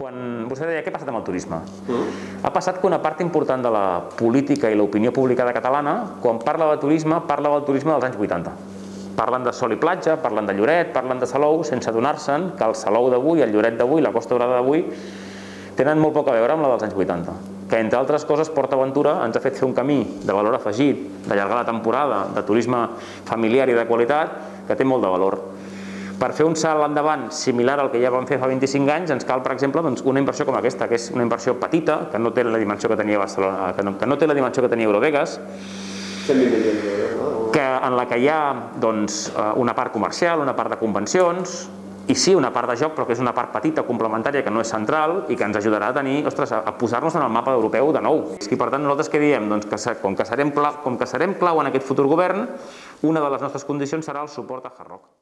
Quan vostè deia què ha passat amb el turisme? Ha passat que una part important de la política i l'opinió publicada catalana, quan parla de turisme, parla del turisme dels anys 80. Parlen de sol i platja, parlen de Lloret, parlen de Salou, sense adonar-se'n que el Salou d'avui, el Lloret d'avui, la Costa Daurada d'avui, tenen molt poc a veure amb la dels anys 80 que entre altres coses Port Aventura ens ha fet fer un camí de valor afegit, d'allargar la temporada, de turisme familiar i de qualitat, que té molt de valor. Per fer un salt endavant similar al que ja vam fer fa 25 anys ens cal, per exemple, doncs, una inversió com aquesta, que és una inversió petita, que no té la dimensió que tenia Barcelona, que no, que no té la dimensió que tenia Eurovegas, 120 milions d'euros, no? que en la que hi ha doncs, eh, una part comercial, una part de convencions, i sí, una part de joc, però que és una part petita, complementària, que no és central i que ens ajudarà a tenir, ostres, a posar-nos en el mapa europeu de nou. I per tant, nosaltres què diem? Doncs que com que serem clau, com que serem clau en aquest futur govern, una de les nostres condicions serà el suport a Hard Rock.